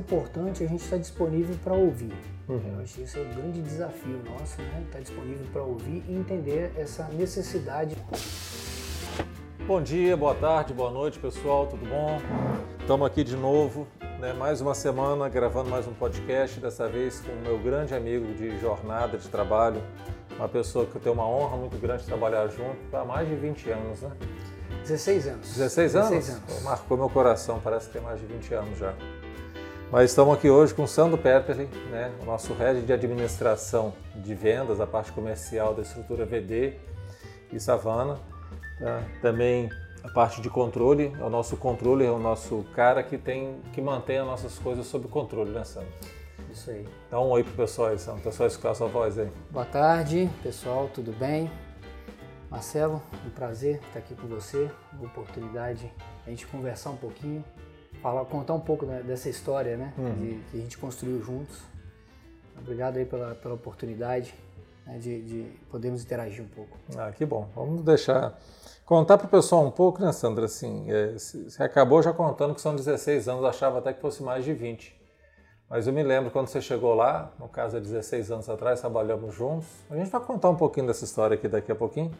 importante a gente estar disponível para ouvir. Uhum. Eu acho que esse é o grande desafio nosso, né? Estar disponível para ouvir e entender essa necessidade. Bom dia, boa tarde, boa noite, pessoal, tudo bom? Estamos aqui de novo, né? mais uma semana gravando mais um podcast, dessa vez com o meu grande amigo de jornada de trabalho, uma pessoa que eu tenho uma honra muito grande de trabalhar junto há mais de 20 anos, né? 16 anos. 16 anos? 16 anos. Marcou meu coração, parece que tem mais de 20 anos já. Mas estamos aqui hoje com o Sandro Pepperly, né, o nosso head de administração de vendas, a parte comercial da estrutura VD e Savana. Tá? Também a parte de controle, é o nosso controle é o nosso cara que tem que mantém as nossas coisas sob controle, né, Sandro? Isso aí. Dá um oi pro pessoal aí, Sandro. O pessoal escutar a sua voz aí. Boa tarde, pessoal, tudo bem? Marcelo, um prazer estar aqui com você, uma oportunidade a gente conversar um pouquinho, falar, contar um pouco né, dessa história, né, Uhum. de- que a gente construiu juntos. Obrigado aí pela, pela oportunidade né, de, de podermos interagir um pouco. Ah, que bom. Vamos deixar contar para o pessoal um pouco, né, Sandra? Assim, é, você acabou já contando que são 16 anos, achava até que fosse mais de 20. Mas eu me lembro quando você chegou lá, no caso há 16 anos atrás, trabalhamos juntos. A gente vai contar um pouquinho dessa história aqui daqui a pouquinho.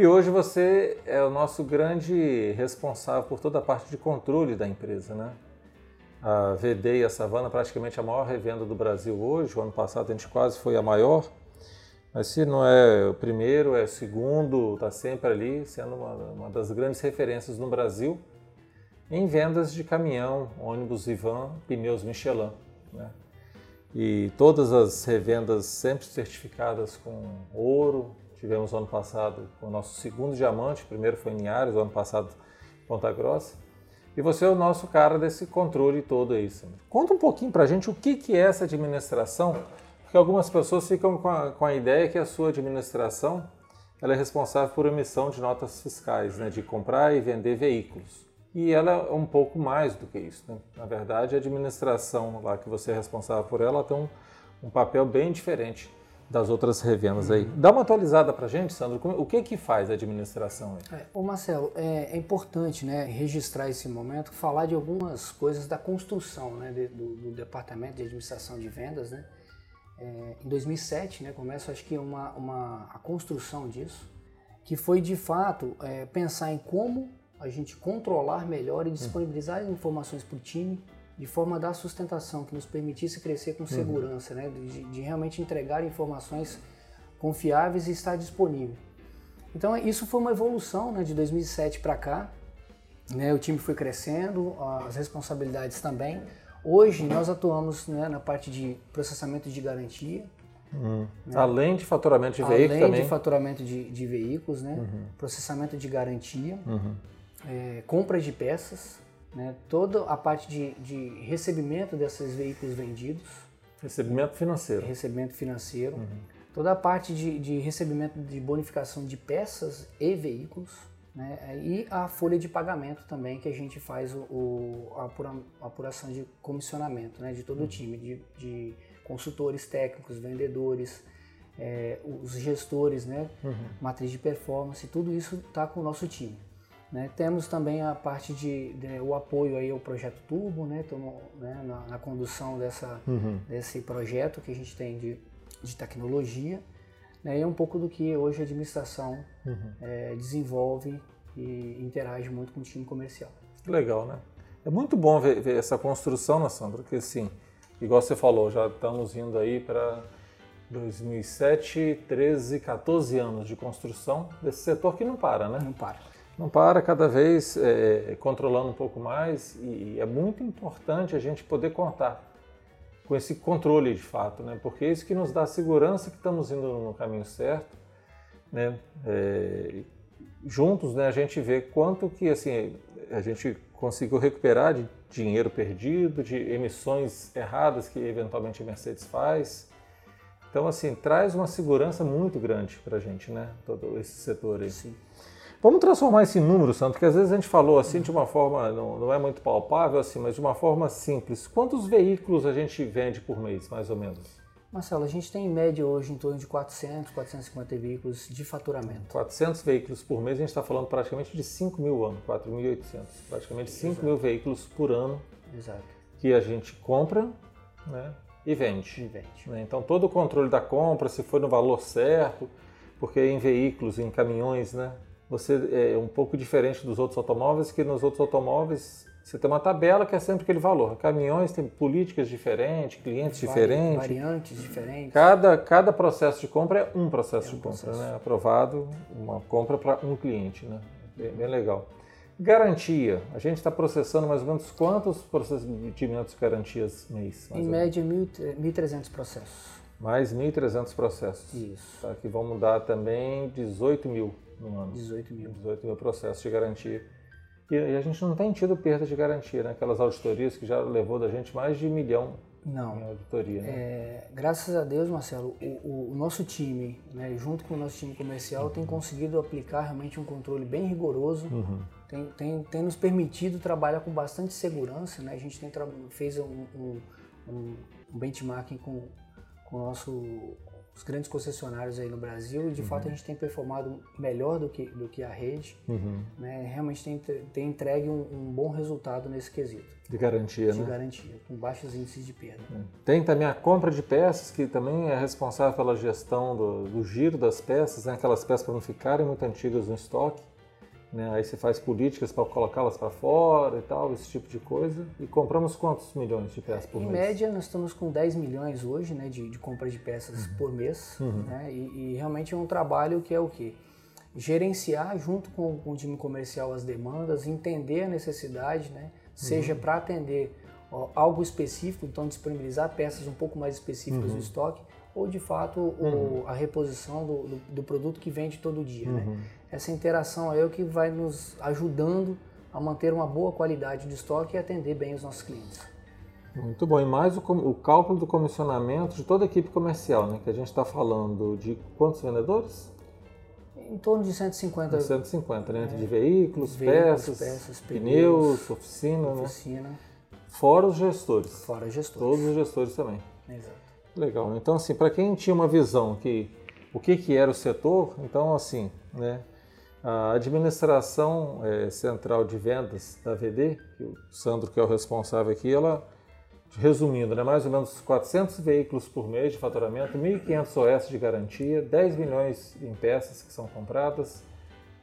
E hoje você é o nosso grande responsável por toda a parte de controle da empresa, né? A VD e a Savana praticamente a maior revenda do Brasil hoje. O ano passado a gente quase foi a maior. Mas se não é o primeiro, é o segundo, está sempre ali, sendo uma, uma das grandes referências no Brasil em vendas de caminhão, ônibus e van, pneus Michelin. Né? E todas as revendas sempre certificadas com ouro. Tivemos ano passado o nosso segundo diamante, primeiro foi em o ano passado Ponta Grossa. E você é o nosso cara desse controle todo aí. Conta um pouquinho pra gente o que, que é essa administração, porque algumas pessoas ficam com a, com a ideia que a sua administração ela é responsável por emissão de notas fiscais, né, de comprar e vender veículos. E ela é um pouco mais do que isso. Né? Na verdade, a administração lá que você é responsável por ela tem um, um papel bem diferente das outras revendas aí. Dá uma atualizada pra gente, Sandro, como- o que que faz a administração aí? É, ô Marcelo, é, é importante né, registrar esse momento, falar de algumas coisas da construção né, de- do, do Departamento de Administração de Vendas. Né? É, em 2007 né, começa acho que uma, uma, a construção disso, que foi de fato é, pensar em como a gente controlar melhor e disponibilizar as informações para o time de forma a dar sustentação, que nos permitisse crescer com segurança, né, de, de realmente entregar informações confiáveis e estar disponível. Então isso foi uma evolução né, de 2007 para cá. Né, o time foi crescendo, as responsabilidades também. Hoje nós atuamos né, na parte de processamento de garantia, Além de faturamento de veículo além também. de faturamento de, de veículos, né, processamento de garantia, é, compra de peças, né, toda a parte de, de recebimento desses veículos vendidos, Recebimento financeiro. recebimento financeiro, toda a parte de, de recebimento de bonificação de peças e veículos, né, e a folha de pagamento também que a gente faz o, o- a, apura- a apuração de comissionamento né, de todo o time, de, de consultores técnicos, vendedores, é, os gestores, né, matriz de performance, tudo isso está com o nosso time. Né. Temos também a parte de, de- o apoio aí ao projeto Turbo, né, né, na, na condução dessa, desse projeto que a gente tem de, de tecnologia, né, e é um pouco do que hoje a administração eh, desenvolve e interage muito com o time comercial. Legal, né? É muito bom ver, ver essa construção, né, Sandra? Porque, assim, igual você falou, já estamos indo aí para 2007, 13, 14 anos de construção desse setor que não para, né? Não para. Não para, cada vez é, controlando um pouco mais e é muito importante a gente poder contar com esse controle de fato, né? Porque é isso que nos dá segurança que estamos indo no caminho certo, né? É, juntos, né, a gente vê quanto que assim a gente conseguiu recuperar de dinheiro perdido, de emissões erradas que eventualmente a Mercedes faz. Então, assim, traz uma segurança muito grande para a gente, né? Todo esse setor aí. Sim. Vamos transformar esse número, Santo, que às vezes a gente falou assim de uma forma, não, não é muito palpável, assim, mas de uma forma simples. Quantos veículos a gente vende por mês, mais ou menos? Marcelo, a gente tem em média hoje em torno de 400, 450 veículos de faturamento. 400 veículos por mês, a gente está falando praticamente de 5 mil ano, 4.800. Praticamente 5 mil veículos por ano Exato. que a gente compra né, e vende. E vende. Né? Então todo o controle da compra, se foi no valor certo, porque em veículos, em caminhões, né, você é um pouco diferente dos outros automóveis, que nos outros automóveis você tem uma tabela que é sempre aquele valor. Caminhões têm políticas diferentes, clientes Vari, diferentes. Variantes diferentes. Cada, cada processo de compra é um processo é um de compra, processo. né? Aprovado, uma compra para um cliente, né? Bem, bem, legal. Garantia. A gente está processando mais ou menos quantos procedimentos de garantias mês? Em média, 1.300 processos. Mais 1.300 processos. Isso. Tá, que vão mudar também 18 mil no ano. 18 mil. 18 mil processos de garantia. E, e a gente não tem tido perda de garantia, né? Aquelas auditorias que já levou da gente mais de um milhão não. em auditoria. Né? É, graças a Deus, Marcelo, o, o, nosso time, né, junto com o nosso time comercial, uhum. tem conseguido aplicar realmente um controle bem rigoroso. Uhum. Tem, tem, tem nos permitido trabalhar com bastante segurança. Né? A gente tem fez um, um, um benchmarking com, com o nosso os grandes concessionários aí no Brasil e de uhum. fato a gente tem performado melhor do que, do que a rede, uhum. né? realmente tem, tem entregue um, um, bom resultado nesse quesito. De garantia, de né? De garantia, com baixos índices de perda. É. Tem também a compra de peças, que também é responsável pela gestão do, do giro das peças, né? aquelas peças para não ficarem muito antigas no estoque. Né? Aí você faz políticas para colocá-las para fora e tal, esse tipo de coisa. E compramos quantos milhões de peças por em mês? Em média, nós estamos com 10 milhões hoje né, de, de compra de peças uhum. por mês. Uhum. Né? E, e, realmente é um trabalho que é o quê? Gerenciar junto com, com o time comercial as demandas, entender a necessidade, né? seja uhum. para atender ó, algo específico, então disponibilizar peças um pouco mais específicas do uhum. estoque, ou de fato o, uhum. a reposição do, do, do, produto que vende todo dia. Né? Essa interação é o que vai nos ajudando a manter uma boa qualidade de estoque e atender bem os nossos clientes. Muito bom. E mais o, o cálculo do comissionamento de toda a equipe comercial, né? Que a gente está falando de quantos vendedores? Em torno de 150. 150, né? É, de veículos, veículos peças, peças, pneus, oficina, oficina. Né? Fora os gestores. Fora os gestores. Todos os gestores também. Exato. Legal. Então, assim, para quem tinha uma visão que o que, que era o setor, então, assim, né? A administração é, central de vendas da VD, que o Sandro que é o responsável aqui, ela, resumindo, né, mais ou menos 400 veículos por mês de faturamento, 1.500 OS de garantia, 10 milhões em peças que são compradas,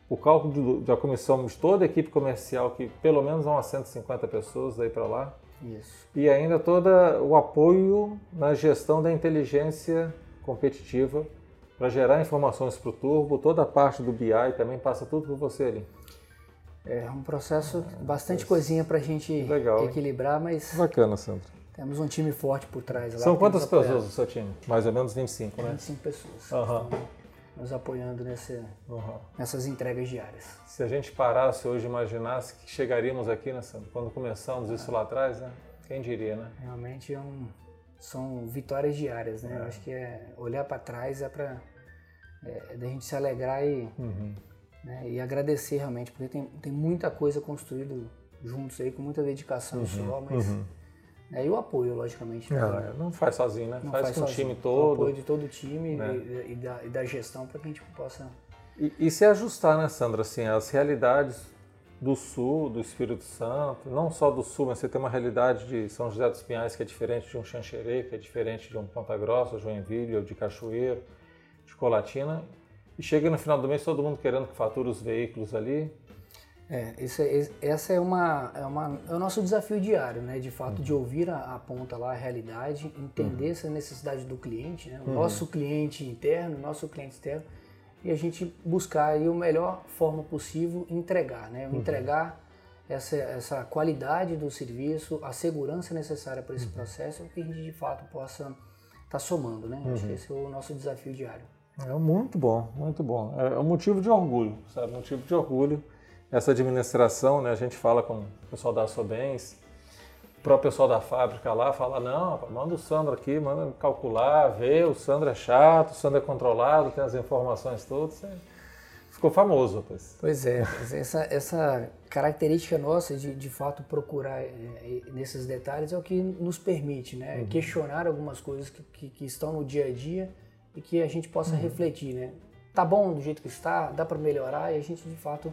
o cálculo do, da comissão de toda a equipe comercial, que pelo menos vão a 150 pessoas daí para lá, Isso. e ainda todo o apoio na gestão da inteligência competitiva para gerar informações para o Turbo, toda a parte do BI também passa tudo por você ali. É um processo, bastante é. coisinha para a gente Legal, equilibrar, mas... Bacana, Sandro. Temos um time forte por trás. Lá, São quantas pessoas no seu time? Mais ou menos 25, né? 25 pessoas. Uhum. Nos apoiando nesse, uhum. nessas entregas diárias. Se a gente parasse hoje e imaginasse que chegaríamos aqui, né, Sandro? Quando começamos isso lá atrás, né? Quem diria, né? Realmente é um são vitórias diárias, né? É. Eu acho que é olhar para trás é para é, é da gente se alegrar e, uhum. né, e agradecer realmente, porque tem, tem muita coisa construída juntos aí, com muita dedicação uhum. só, mas. Uhum. É, e o apoio, logicamente. Né? Não, não faz sozinho, né? Não faz, faz com sozinho. o time todo. O apoio de todo o time né? e, e, da, e da gestão para que a gente possa. E, e se ajustar, né, Sandra? Assim, as realidades do sul, do Espírito Santo, não só do sul, mas você tem uma realidade de São José dos Pinhais que é diferente de um Xanxerê, que é diferente de um Ponta Grossa, Joinville ou de Cachoeiro, de Colatina, e chega no final do mês todo mundo querendo que fature os veículos ali. É, esse, essa é uma, é uma é o nosso desafio diário, né? De fato, uhum. de ouvir a, a, ponta lá, a realidade, entender uhum. essa necessidade do cliente, né? O uhum. nosso cliente interno, o nosso cliente externo, e a gente buscar aí a melhor forma possível entregar, né? Uhum. Entregar essa, essa qualidade do serviço, a segurança necessária para esse uhum. processo, que a gente de fato possa estar tá somando, né? Uhum. Acho que uhum. esse é o nosso desafio diário. É muito bom, muito bom. É um motivo de orgulho, sabe? Motivo de orgulho. Essa administração, né? A gente fala com o pessoal da Sobens, próprio pessoal da fábrica lá fala, não, manda o Sandro aqui, manda calcular, ver, o Sandro é chato, o Sandro é controlado, tem as informações todas. Ficou famoso, pois. Pois é, essa, essa característica nossa de, de fato procurar é, nesses detalhes é o que nos permite, né? Uhum. Questionar algumas coisas que, que, que, estão no dia a dia e que a gente possa uhum. refletir, né? Tá bom do jeito que está, dá para melhorar e a gente de fato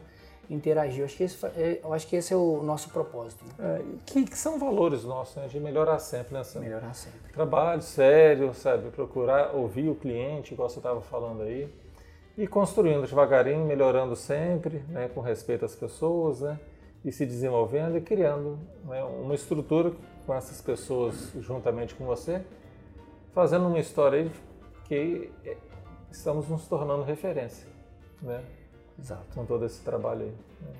interagir. Eu acho que esse, é, eu acho que esse é o nosso propósito. Né? É, que, que, são valores nossos, né? De melhorar sempre, né? Melhorar sempre. Trabalho sério, sabe? Procurar ouvir o cliente, igual você estava falando aí. E construindo devagarinho, melhorando sempre, né? Com respeito às pessoas, né? E se desenvolvendo e criando né? uma estrutura com essas pessoas juntamente com você, fazendo uma história aí que é, estamos nos tornando referência, né? Exato. Com todo esse trabalho aí.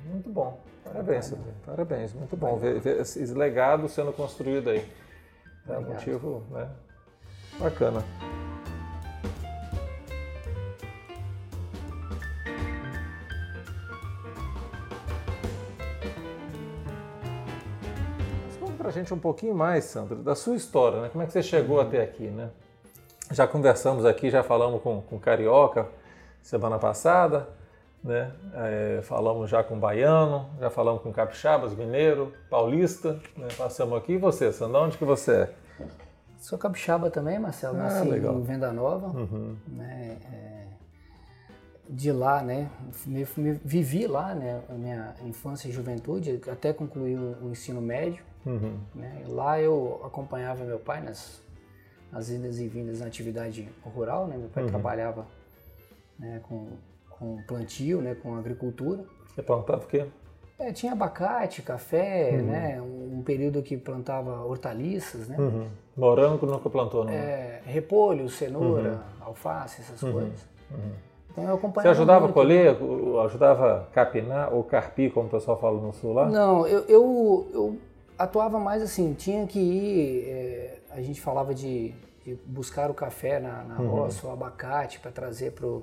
Muito bom. Parabéns, Silvio. Parabéns. Muito bom ver, ver, esse legado sendo construído aí. É um motivo né? bacana. para a gente um pouquinho mais, Sandro, da sua história, né? Como é que você chegou até aqui, né? Já conversamos aqui, já falamos com, com Carioca semana passada, né? É, falamos já com Baiano, já falamos com Capixabas, Mineiro, Paulista, né? Passamos aqui. E você, Sandro, onde que você é? Sou capixaba também, Marcelo. Ah, Nasci legal. em Venda Nova. Uhum. Né? É, de lá, né? Me, me, vivi lá, né? A minha infância e juventude, até concluir o, o ensino médio. Uhum. Né? Lá eu acompanhava meu pai nas, nas idas e vindas na atividade rural, né? Meu pai uhum. trabalhava né, com, com plantio, né? Com agricultura. Você plantava o quê? É, tinha abacate, café, uhum. né? Um, período que plantava hortaliças, né? Uhum. Morango nunca plantou, não? É, repolho, cenoura, uhum. alface, essas uhum. coisas. Uhum. Então eu acompanhava Você ajudava muito. a colher, ajudava a capinar ou carpir, como o pessoal fala no sul lá? Não, eu, eu, eu atuava mais assim, tinha que ir, é, a gente falava de, de, buscar o café na, na uhum. roça, o abacate para trazer para o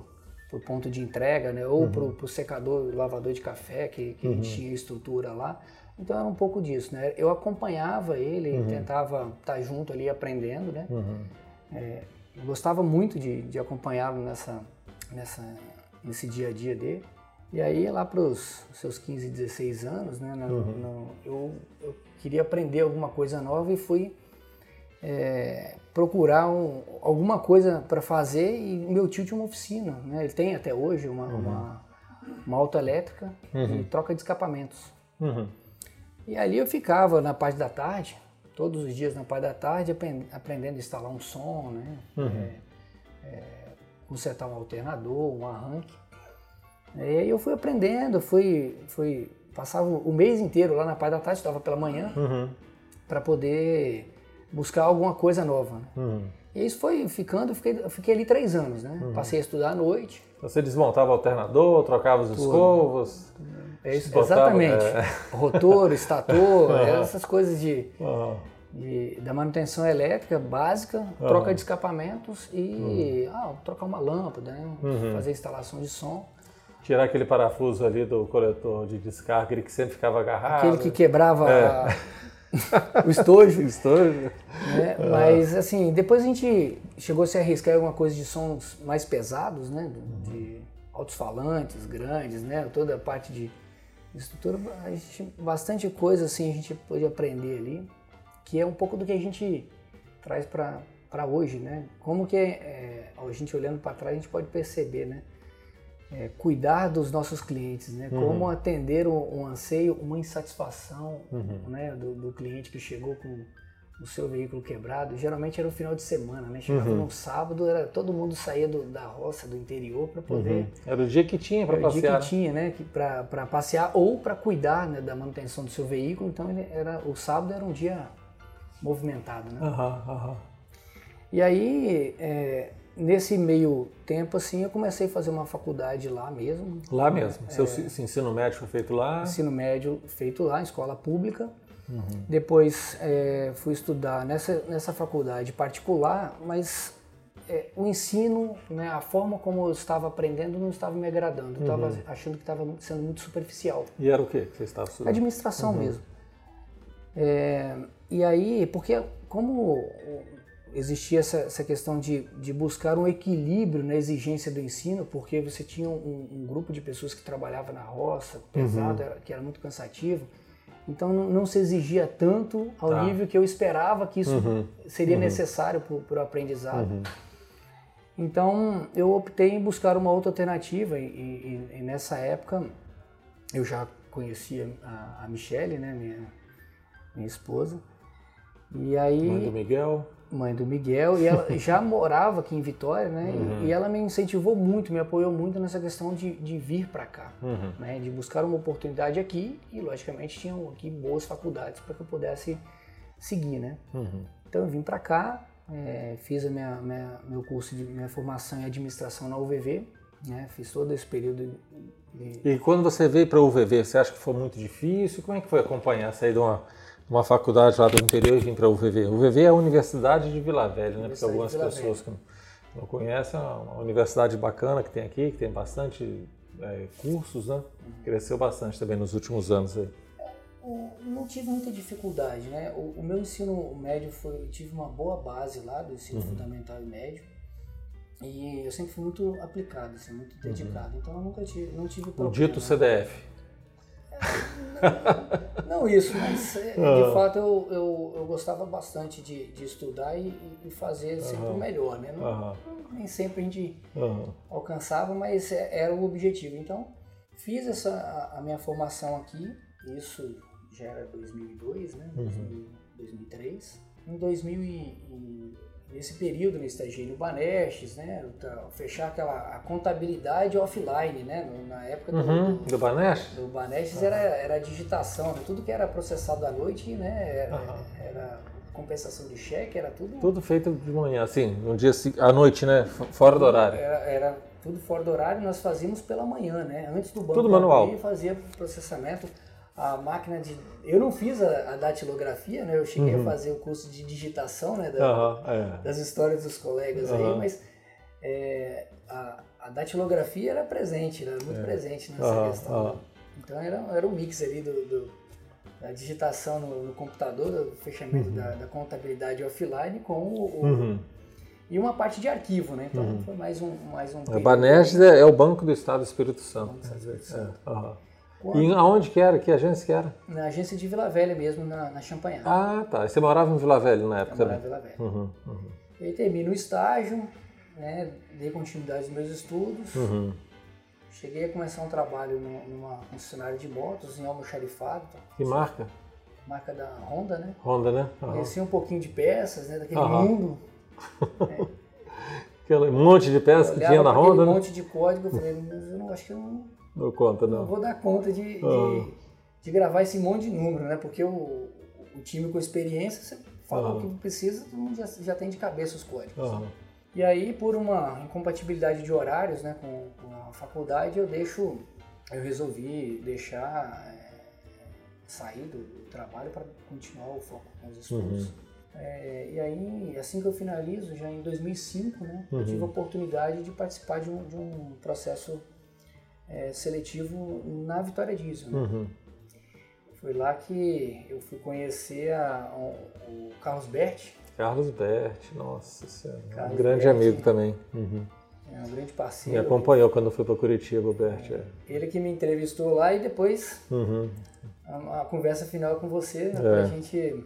ponto de entrega, né? ou uhum. para o secador, lavador de café, que, que uhum. tinha estrutura lá. Então era um pouco disso, né? Eu acompanhava ele, uhum. tentava estar tá junto ali aprendendo, né? Uhum. É, gostava muito de, de acompanhá-lo nessa, nessa, nesse dia a dia dele. E aí lá para os seus 15, 16 anos, né? No, uhum. no, eu, eu queria aprender alguma coisa nova e fui é, procurar um, alguma coisa para fazer e meu tio tinha uma oficina, né? Ele tem até hoje uma, uhum. uma, uma autoelétrica uhum. e troca de escapamentos. Uhum. E ali eu ficava na parte da tarde, todos os dias na parte da tarde, aprendendo a instalar um som, né? Uhum. É, é, consertar um alternador, um arranque. E aí eu fui aprendendo, fui, fui passava o mês inteiro lá na parte da tarde, estava pela manhã, uhum. para poder buscar alguma coisa nova. Né? Uhum. E isso foi ficando, eu fiquei, fiquei ali três anos, né? Uhum. Passei a estudar à noite. Você desmontava o alternador, trocava os escovas? É isso, exatamente. É... Rotor, estator, essas coisas de, de, da manutenção elétrica básica, troca de escapamentos e uhum. ah, trocar uma lâmpada, né? Uhum. fazer instalação de som tirar aquele parafuso ali do coletor de descarga, aquele que sempre ficava agarrado. Aquele que quebrava é. o estojo. o estojo. Né? É. Mas assim, depois a gente chegou a se arriscar em alguma coisa de sons mais pesados, né? De altos falantes grandes, né? Toda a parte de estrutura, a gente, bastante coisa assim a gente pôde aprender ali, que é um pouco do que a gente traz para hoje, né? Como que é, a gente olhando para trás a gente pode perceber, né? É, cuidar dos nossos clientes, né? Uhum. Como atender um, um, anseio, uma insatisfação uhum. né? Do, do, cliente que chegou com o seu veículo quebrado. Geralmente era o final de semana, né? Chegava uhum. no sábado, era, todo mundo saía do, da roça, do interior para poder... Uhum. Era o dia que tinha para passear. Era o dia que tinha, né? Para passear ou para cuidar né, da manutenção do seu veículo. Então ele era, o sábado era um dia movimentado, né? E aí... É, nesse meio tempo, assim, eu comecei a fazer uma faculdade lá mesmo. Lá mesmo? Seu é, ensino médio foi feito lá? Ensino médio feito lá, em escola pública. Uhum. Depois é, fui estudar nessa, nessa faculdade particular, mas é, o ensino, né, a forma como eu estava aprendendo não estava me agradando. Eu estava uhum. achando que estava sendo muito superficial. E era o que você estava estudando? Administração uhum. mesmo. É, e aí, porque como existia essa, essa questão de, de, buscar um equilíbrio na exigência do ensino, porque você tinha um, um grupo de pessoas que trabalhava na roça, pesado, uhum. que era muito cansativo. Então não, não se exigia tanto ao tá. nível que eu esperava que isso uhum. seria uhum. necessário para o aprendizado. Uhum. Então eu optei em buscar uma outra alternativa e, e, e nessa época eu já conhecia a, a Michelle, né, minha, minha esposa. E aí, Mãe do Miguel. Mãe do Miguel, e ela já morava aqui em Vitória, né? E, e ela me incentivou muito, me apoiou muito nessa questão de, de vir para cá, Uhum. né? De buscar uma oportunidade aqui e, logicamente, tinham aqui boas faculdades para que eu pudesse seguir, né? Uhum. Então eu vim para cá, eh, fiz a minha, minha- meu curso de minha formação em administração na UVV, né? Fiz todo esse período de, E quando você veio para o UVV, você acha que foi muito difícil? Como é que foi acompanhar, sair de uma, uma faculdade lá do interior e vir para o UVV? O UVV é a Universidade de Vila Velha, né? Porque algumas pessoas que não, conhecem, é uma universidade bacana que tem aqui, que tem bastante é, cursos, né? Cresceu bastante também nos últimos anos aí. O- Não tive muita dificuldade, né? O, o meu ensino médio foi, tive uma boa base lá do ensino fundamental e médio. E eu sempre fui muito aplicado, assim, muito dedicado. Então eu nunca tive, não tive O problema. dito CDF. Não isso, mas é, de fato eu, eu, eu gostava bastante de, de estudar e, e fazer sempre o melhor, né? Não- Aham. nem sempre a gente Aham. alcançava, mas é- era o objetivo. Então, fiz essa a, a minha formação aqui, isso já era 2002, né? 2000, 2003. Em 2000 e, e nesse período no estagiei no Banestes, né? Tá- Fechar aquela a contabilidade offline, né? Na época do, Uhum. do, Banesh? do Banestes era, era a digitação, né? tudo que era processado à noite, né? Era, Aham. era compensação de cheque, era tudo Tudo feito de manhã, assim, no dia à noite, né? Fora do horário. Era, era tudo fora do horário, nós fazíamos pela manhã, né? Antes do banco Tudo manual. abrir, fazia processamento. A máquina de. Eu não fiz a, a datilografia, né? Eu cheguei a fazer o curso de digitação, né? da- Aham, é. Das histórias dos colegas aí, Aham. mas é, a, a datilografia era presente, era muito presente nessa questão. né? Então era, era um mix ali do, do- da digitação no, no computador, do fechamento da, da contabilidade offline com o, o- Uhum. e uma parte de arquivo, né? Então foi mais um mais um A período Banestes é, é o Banco do Estado do Espírito Santo. Banco do Estado do Espírito Santo. Quando- E aonde que era? Que agência que era? na agência de Vila Velha mesmo, na, na. Ah, tá. E você morava em Vila Velha na época Eu morava em Vila Velha. Uhum, uhum, E aí termino o estágio, né? Dei continuidade aos meus estudos. uhum. Cheguei a começar um trabalho numa concessionária de motos em almoxarifado? Que marca? marca da Honda, né? Honda, né? Aham. Conheci um pouquinho de peças, né? Daquele Aham. mundo. Aquele monte de peças que tinha na Honda, né? monte de código, eu falei, mas eu não acho que eu não, Não conta, não não. vou dar conta de, de, Ah. de gravar esse monte de número, né? Porque o, o time com experiência, você fala Ah. o que precisa, todo mundo já, já tem de cabeça os códigos. Aham. E aí, por uma incompatibilidade de horários né, com, com a faculdade, eu deixo, eu resolvi deixar é, sair do, do trabalho para continuar o foco com os estudos. É, e aí, assim que eu finalizo, já em 2005, né, eu tive a oportunidade de participar de um, de um processo é, seletivo na Vitória Diesel. Né? Uhum. Foi lá que eu fui conhecer a- o, o Carlos Berti, Carlos Berti, nossa senhora. Carlos um grande Berti. amigo também. Uhum. é um grande Me parceiro. acompanhou quando eu fui para Curitiba, o Berti. é. Ele que me entrevistou lá e depois Uhum. a, a conversa final com você, né, É. pra gente.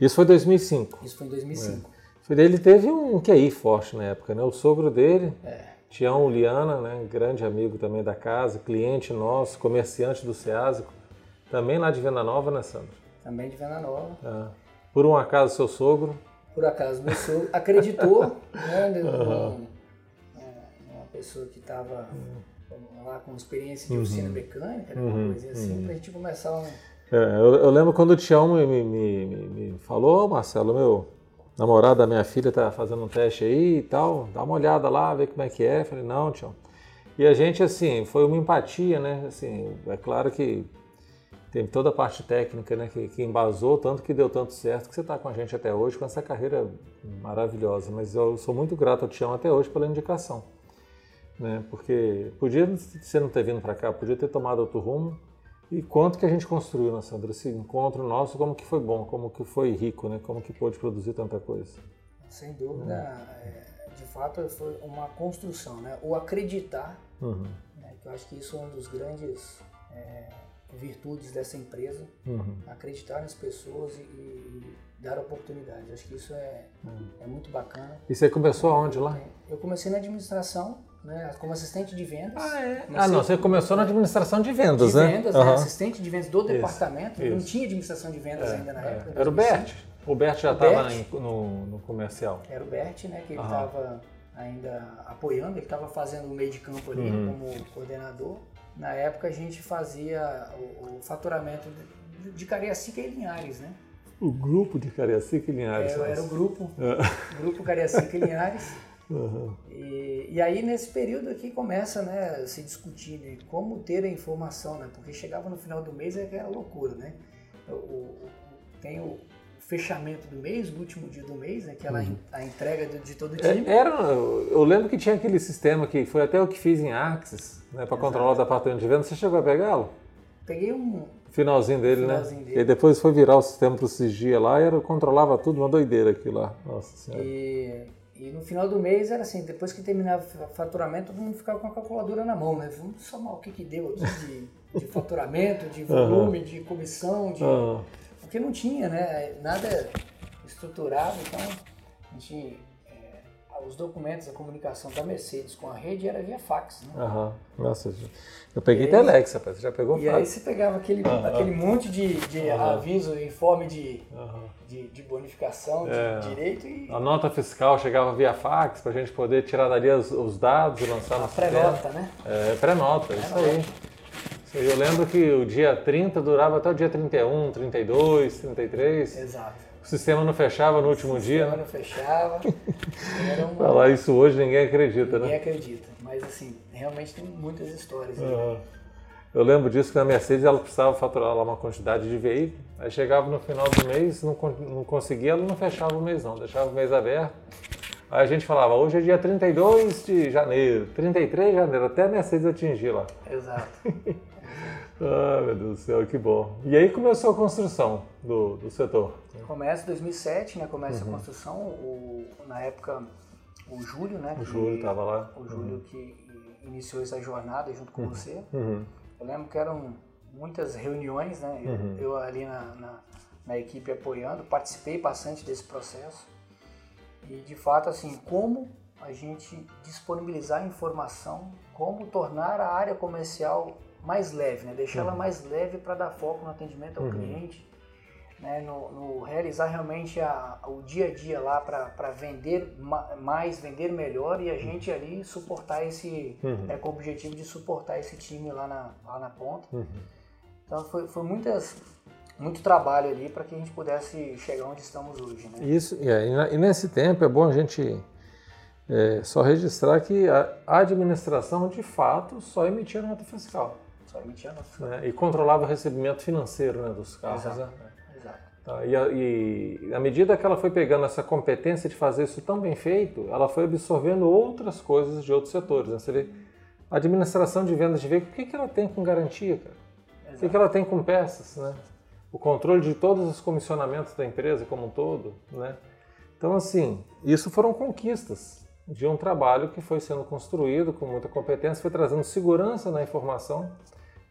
Isso foi 2005. Isso foi em 2005. Ele teve um QI forte na época, né? O sogro dele, É. Tião Liana, né? grande amigo também da casa, cliente nosso, comerciante do Ceásico, também lá de Venda Nova, né, Sandra? Também de Venda Nova. Ah, por um acaso, seu sogro. Por acaso, meu sogro acreditou, né? de um- é, uma pessoa que estava lá com experiência de oficina mecânica, né, uma coisa assim, pra gente começar um. É, eu, eu lembro quando o Tião me, me, me, me- falou, "Ô, Marcelo, meu namorado da minha filha tá fazendo um teste aí e tal, dá uma olhada lá, vê como é que é. Falei, não, Tião. E a gente, assim, foi uma empatia, né? Assim, é claro que tem toda a parte técnica, né, que, que embasou, tanto que deu tanto certo que você está com a gente até hoje, com essa carreira maravilhosa. Mas eu sou muito grato ao Tião até hoje pela indicação. Né? Porque podia você não ter vindo para cá, podia ter tomado outro rumo. E quanto que a gente construiu, né, Sandra? Esse encontro nosso, como que foi bom, como que foi rico, né? Como que pôde produzir tanta coisa. Sem dúvida, é, de fato, foi uma construção, né? O acreditar, Uhum, né, que eu acho que isso é um dos grandes é, virtudes dessa empresa, uhum, acreditar nas pessoas e, e dar oportunidade. Acho que isso é, Hum. é muito bacana. E você começou aonde lá? Eu comecei na administração né, como assistente de vendas. Ah, é? Comecei- Ah, não, você começou na administração de vendas, de né? vendas, né, Aham. assistente de vendas do departamento. Não isso. tinha administração de vendas ainda na É, época. Era o 2005. Bert. O Bert já estava no, no comercial. Era o Bert, né, que ele estava ainda apoiando, ele estava fazendo o meio de campo ali Uhum. como coordenador. Na época a gente fazia o, o faturamento de, de Cariacica e Linhares, né? O grupo de Cariacica e Linhares. Era, era o grupo, É. grupo Cariacica e Linhares. Aham. E, e aí nesse período aqui começa né, a se discutir como ter a informação, né? Porque chegava no final do mês é aquela loucura, né? O, o- tem o fechamento do mês, o último dia do mês, né? Que é a, a entrega de, de todo o time. Uhum. É, Era, eu lembro que tinha aquele sistema que foi até o que fiz em Axis, né, para controlar o departamento de vendas. Você chegou a pegá-lo? Peguei um, Finalzinho dele, Finalzinho né? dele. E depois foi virar o sistema para o Sigia lá e era, controlava tudo, uma doideira aquilo lá. Nossa senhora. E, e no final do mês era assim, depois que terminava o faturamento, todo mundo ficava com a calculadora na mão, né? Vamos somar o que, que deu aqui de, de faturamento, de volume, de comissão, de... Ah, porque não tinha, né? Nada estruturado, então a gente... os documentos, a comunicação da Mercedes com a rede era via fax, né? aham. Nossa, eu peguei E aí- Telex, rapaz. Você já pegou E aí fax? você pegava aquele, Aham. aquele monte de, de Aham. aviso, informe de, de, de bonificação, de É. direito e A nota fiscal chegava via fax para a gente poder tirar dali os, os dados e lançar a no pré-nota, né? É, pré-nota, isso aí. Isso aí. Eu lembro que o dia 30 durava até o dia 31, 32, 33. Exato. O sistema não fechava no último O dia. sistema não fechava. Era uma... Falar isso hoje ninguém acredita, Ninguém né? acredita. Mas assim, realmente tem muitas histórias. Aham. Eu lembro disso que na Mercedes ela precisava faturar lá uma quantidade de veículos. Aí chegava no final do mês, não, não conseguia, ela não fechava o mês não, deixava o mês aberto. Aí a gente falava, hoje é dia 32 de janeiro, 33 de janeiro, até a Mercedes atingir lá. Exato. Ah, meu Deus do céu, que bom. E aí começou a construção do, do setor. Começa em 2007, né? Começa Uhum. a construção. O, na época, o Júlio, né? O Júlio estava lá. O Júlio que iniciou essa jornada junto com você. Uhum. Eu lembro que eram muitas reuniões, né? Eu, Uhum. eu ali na, na, na equipe apoiando, participei bastante desse processo. E de fato, assim, como a gente disponibilizar informação, como tornar a área comercial mais leve, né? Deixar ela mais leve para dar foco no atendimento ao Uhum. cliente, né? no, no realizar realmente a- o dia a dia lá para vender ma- mais, vender melhor e a gente ali suportar esse, Uhum. é, com o objetivo de suportar esse time lá na, lá na ponta. Uhum. Então foi, foi muitas, muito trabalho ali para que a gente pudesse chegar onde estamos hoje, né? Isso, e, aí, e nesse tempo é bom a gente é, só registrar que a a administração de fato só emitia nota fiscal Só né? e controlava o recebimento financeiro né, dos carros. Exato. né? Exato. Tá, e, a- e à medida que ela foi pegando essa competência de fazer isso tão bem feito, ela foi absorvendo outras coisas de outros setores. Né? Você vê, a administração de vendas de veículo, o que, que ela tem com garantia, cara? O que, que ela tem com peças, né? O controle de todos os comissionamentos da empresa como um todo, né? Então, assim, isso foram conquistas de um trabalho que foi sendo construído com muita competência, foi trazendo segurança na informação,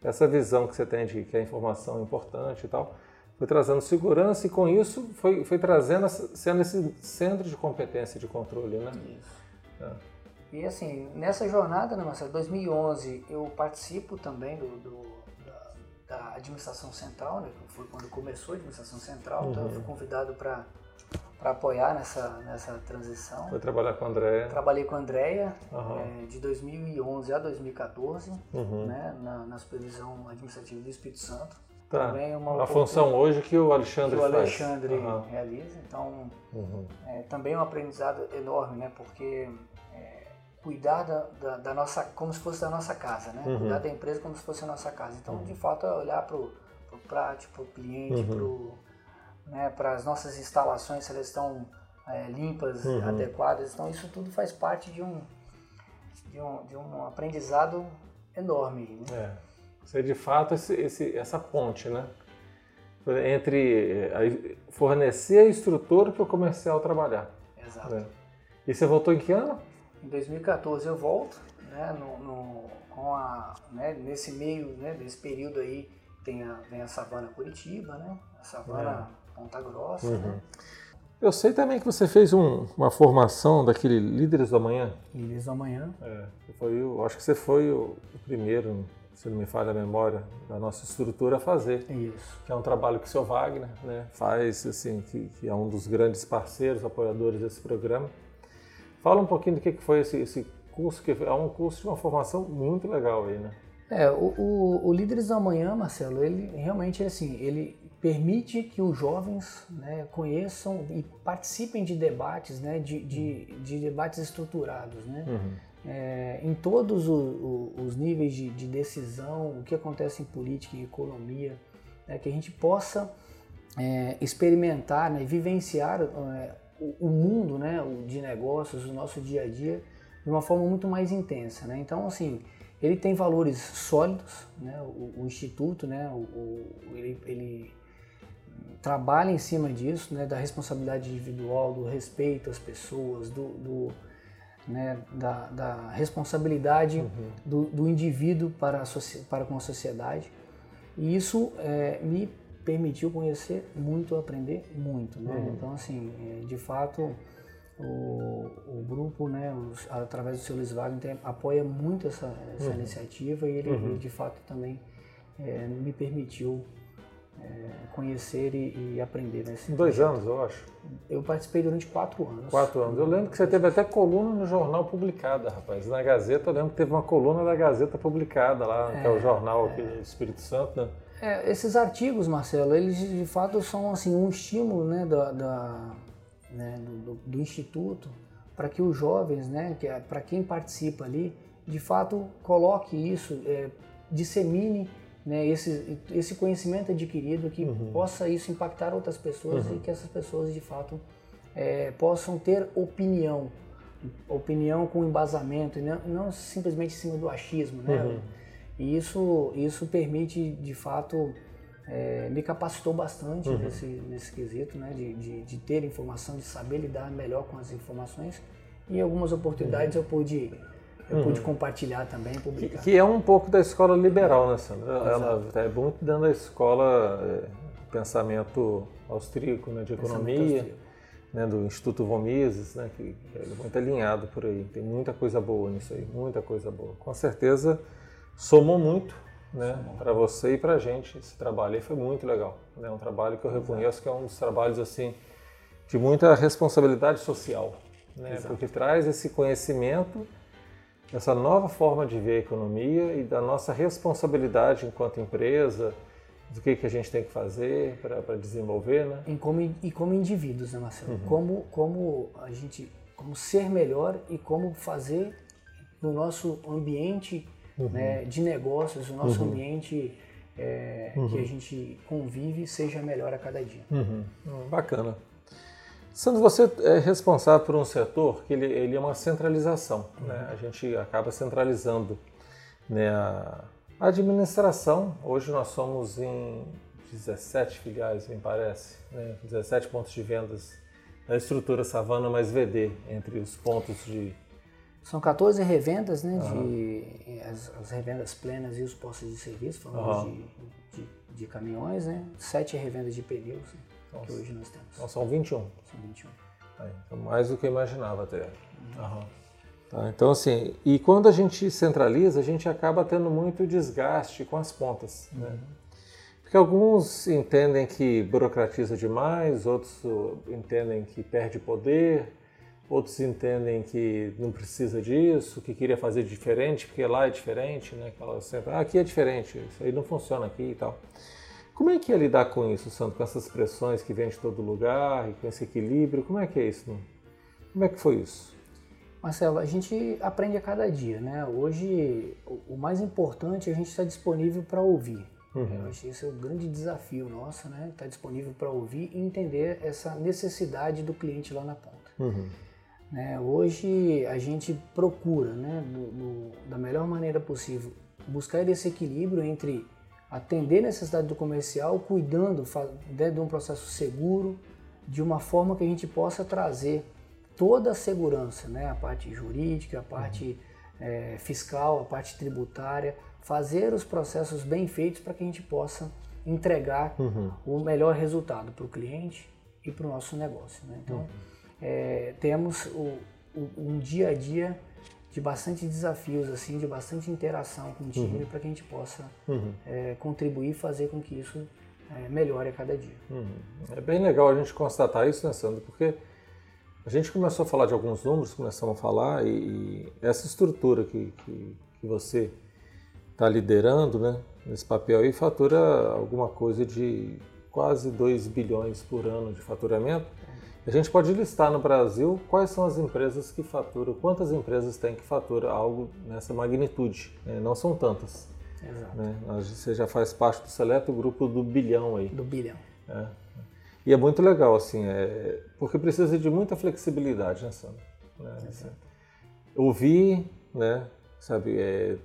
essa visão que você tem de que a informação é importante e tal, foi trazendo segurança e com isso foi, foi trazendo, sendo esse centro de competência de controle, né? Isso. É. E assim, nessa jornada, né, Marcelo, 2011, eu participo também do, do- da, da administração central, né, foi quando começou a administração central, então eu fui convidado para apoiar nessa, nessa transição. Foi trabalhar com o André. Trabalhei com a Andrea Aham. eh, de 2011 a 2014, Uhum. né, na, na supervisão administrativa do Espírito Santo. Tá. Também é uma A função hoje que o que Alexandre o faz. Alexandre Aham. realiza. Então, Uhum. é, também é um aprendizado enorme, né? Porque é, cuidar da, da, da nossa, como se fosse da nossa casa, né? Uhum. Cuidar da empresa como se fosse a nossa casa. Então, de fato, é olhar para o prático, para o cliente, Uhum. Né, para as nossas instalações, se elas estão é, limpas, Uhum. adequadas. Então, isso tudo faz parte de um, de um, de um aprendizado enorme, né? É. Ser de fato esse, esse- essa ponte, né? Entre a- fornecer a estrutura para o comercial trabalhar. Exato. né? E você voltou em que ano? Em 2014 eu volto, né, no, no- com a, né, nesse meio, né, nesse período aí tem a, vem a Savana Curitiba, né, a Savana Ponta Grossa, né, Eu sei também que você fez um, uma formação daquele Líderes do Amanhã. Líderes do Amanhã. É, foi o, acho que você foi o, o primeiro, se não me falha a memória, da nossa estrutura a fazer. Isso. Que é um trabalho que o seu Wagner né, faz, assim, que, que, é um dos grandes parceiros, apoiadores desse programa. Fala um pouquinho do que foi esse, esse curso, que é um curso de uma formação muito legal aí, né? É, o, o, o Líderes do Amanhã, Marcelo, ele realmente é assim, ele permite que os jovens né, conheçam e participem de debates, né, de, de, de debates estruturados, né, uhum. é, em todos o, o, os níveis de, de, decisão, o que acontece em política e economia, né, que a gente possa é, experimentar, né, vivenciar é, o, o, mundo né, de negócios, o nosso dia a dia, de uma forma muito mais intensa. Né? Então, assim, ele tem valores sólidos, né? o, o Instituto, né? O, ele, ele trabalha em cima disso, né, da responsabilidade individual, do respeito às pessoas, do, do né, da, da, responsabilidade uhum. do, do, indivíduo para, a, para com a sociedade. E isso é, me permitiu conhecer muito, aprender muito. Né? Uhum. Então, assim, é, de fato, o, o grupo, né, os, através do seu Luiz Wagner, tem, apoia muito essa, essa uhum. iniciativa e ele, uhum. de fato, também é, me permitiu é, conhecer e, e, aprender nesse Dois projeto. anos, eu acho. Eu participei durante quatro anos. Quatro anos. Eu lembro que você teve até coluna no jornal publicada, rapaz. Na Gazeta, eu lembro que teve uma coluna da Gazeta publicada lá, é, que é o jornal aqui do Espírito Santo, né? É, esses artigos, Marcelo, eles de fato são assim um estímulo, né, da, da né, do, do, instituto para que os jovens, né, que é, para quem participa ali, de fato coloque isso, é, dissemine né, esse, esse conhecimento adquirido, que uhum. possa isso impactar outras pessoas uhum. e que essas pessoas de fato é, possam ter opinião, opinião com embasamento, não, não simplesmente em cima do achismo, né? Uhum. E isso, isso permite de fato é, me capacitou bastante uhum. nesse, nesse quesito, né, de, de, de, ter informação, de saber lidar melhor com as informações. E em algumas oportunidades uhum. eu pude eu uhum. pude compartilhar também, publicar. Que, que, é um pouco da escola liberal, né, Sandra? Ela é muito dentro da escola é, pensamento austríaco, né, de economia, né, do Instituto von Mises, né, que é muito alinhado por aí. Tem muita coisa boa nisso aí, muita coisa boa. Com certeza somou muito né, para você e para a gente esse trabalho foi muito legal. É né, um trabalho que eu reconheço que é um dos trabalhos assim de muita responsabilidade social, né, porque traz esse conhecimento essa nova forma de ver a economia e da nossa responsabilidade enquanto empresa, do que, que a gente tem que fazer para desenvolver, né? E como, e como indivíduos, né, Marcelo? Uhum. Como, como a gente, como ser melhor e como fazer no nosso ambiente uhum. né, de negócios, o nosso uhum. ambiente é, que a uhum. gente convive seja melhor a cada dia. Uhum. Bacana. Sandro, você é responsável por um setor que ele, ele é uma centralização. Uhum. Né? A gente acaba centralizando né, a administração. Hoje nós somos em 17 filiais, me parece, né? 17 pontos de vendas da estrutura Savana mais VD, entre os pontos de... São 14 revendas, né, uhum. de, as, as, revendas plenas e os postos de serviço, falando uhum. de, de, de, caminhões, né? 7 revendas de pneus. Né? Que hoje nós temos. Então, são 21. São 21. É, então, mais do que eu imaginava até. Uhum. Tá, então, assim, e quando a gente centraliza, a gente acaba tendo muito desgaste com as pontas. Né? Uhum. Né? Porque alguns entendem que burocratiza demais, outros entendem que perde poder, outros entendem que não precisa disso, que queria fazer diferente, porque lá é diferente, né? Aquela sempre, ah, aqui é diferente, isso aí não funciona aqui e tal. Como é que é lidar com isso, Santo? Com essas pressões que vêm de todo lugar com esse equilíbrio? Como é que é isso? Como é que foi isso? Marcelo, a gente aprende a cada dia, né? Hoje, o mais importante é a gente estar disponível para ouvir. Uhum. Eu acho que esse é o grande desafio nosso, né? Estar disponível para ouvir e entender essa necessidade do cliente lá na ponta. Uhum. Né? Hoje, a gente procura, né, do, do, da melhor maneira possível, buscar esse equilíbrio entre atender a necessidade do comercial, cuidando de um processo seguro, de uma forma que a gente possa trazer toda a segurança, né? a parte jurídica, a parte uhum. é, fiscal, a parte tributária, fazer os processos bem feitos para que a gente possa entregar uhum. o melhor resultado para o cliente e para o nosso negócio. Né? Então, uhum. É, temos o, o, um dia a dia de bastante desafios, assim, de bastante interação com o time uhum. para que a gente possa uhum. é, contribuir e fazer com que isso é, melhore a cada dia. Uhum. É bem legal a gente constatar isso, né, Sandro? Porque a gente começou a falar de alguns números, começamos a falar, e, e essa estrutura que, que, que você está liderando, né, nesse papel aí, fatura alguma coisa de quase 2 bilhões por ano de faturamento. A gente pode listar no Brasil quais são as empresas que faturam, quantas empresas tem que faturar algo nessa magnitude. Né? Não são tantas. Exato. Né? Você já faz parte do seleto grupo do bilhão aí. Do bilhão. É. E é muito legal, assim, é, porque precisa de muita flexibilidade, né, Sandra? Né? Assim, ouvir, né, sabe, é,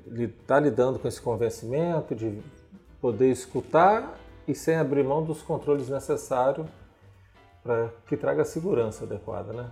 tá lidando com esse convencimento de poder escutar e sem abrir mão dos controles necessários para que traga a segurança adequada, né?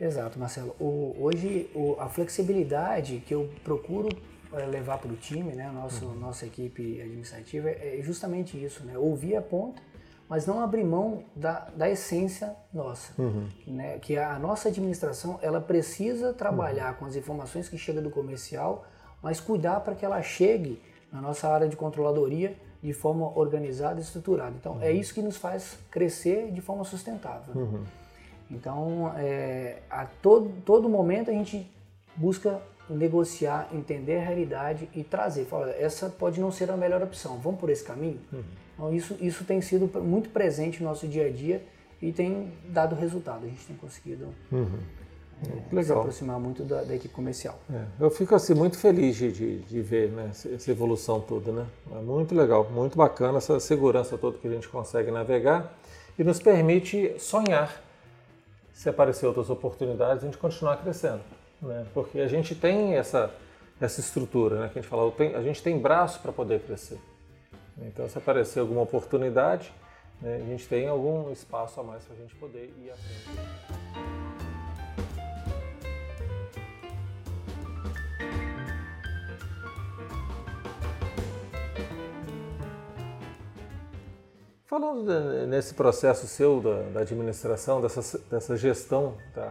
Exato, Marcelo. O, hoje o, a flexibilidade que eu procuro eh, levar para o time, né, nosso, uhum. nossa equipe administrativa, é justamente isso, né? Ouvir a ponta, mas não abrir mão da, da essência nossa, uhum. né? Que a nossa administração ela precisa trabalhar uhum. com as informações que chegam do comercial, mas cuidar para que ela chegue na nossa área de controladoria de forma organizada e estruturada. Então, é uhum. é isso que nos faz crescer de forma sustentável. Uhum. Então, é, a todo, todo momento a gente busca negociar, entender a realidade e trazer. Fala, essa pode não ser a melhor opção, vamos por esse caminho? Uhum. Então, isso, isso tem sido muito presente no nosso dia a dia e tem dado resultado. A gente tem conseguido É, se aproximar muito da, da equipe comercial. É, eu fico assim muito feliz de, de, de ver né, essa evolução toda, né? É muito legal, muito bacana essa segurança toda que a gente consegue navegar e nos permite sonhar. Se aparecer outras oportunidades, a gente continuar crescendo, né? Porque a gente tem essa essa estrutura, né? Que a gente fala, a gente tem braço para poder crescer. Então, se aparecer alguma oportunidade, né, a gente tem algum espaço a mais para a gente poder ir à frente. Falando nesse processo seu da, da administração, dessa, dessa gestão, tá?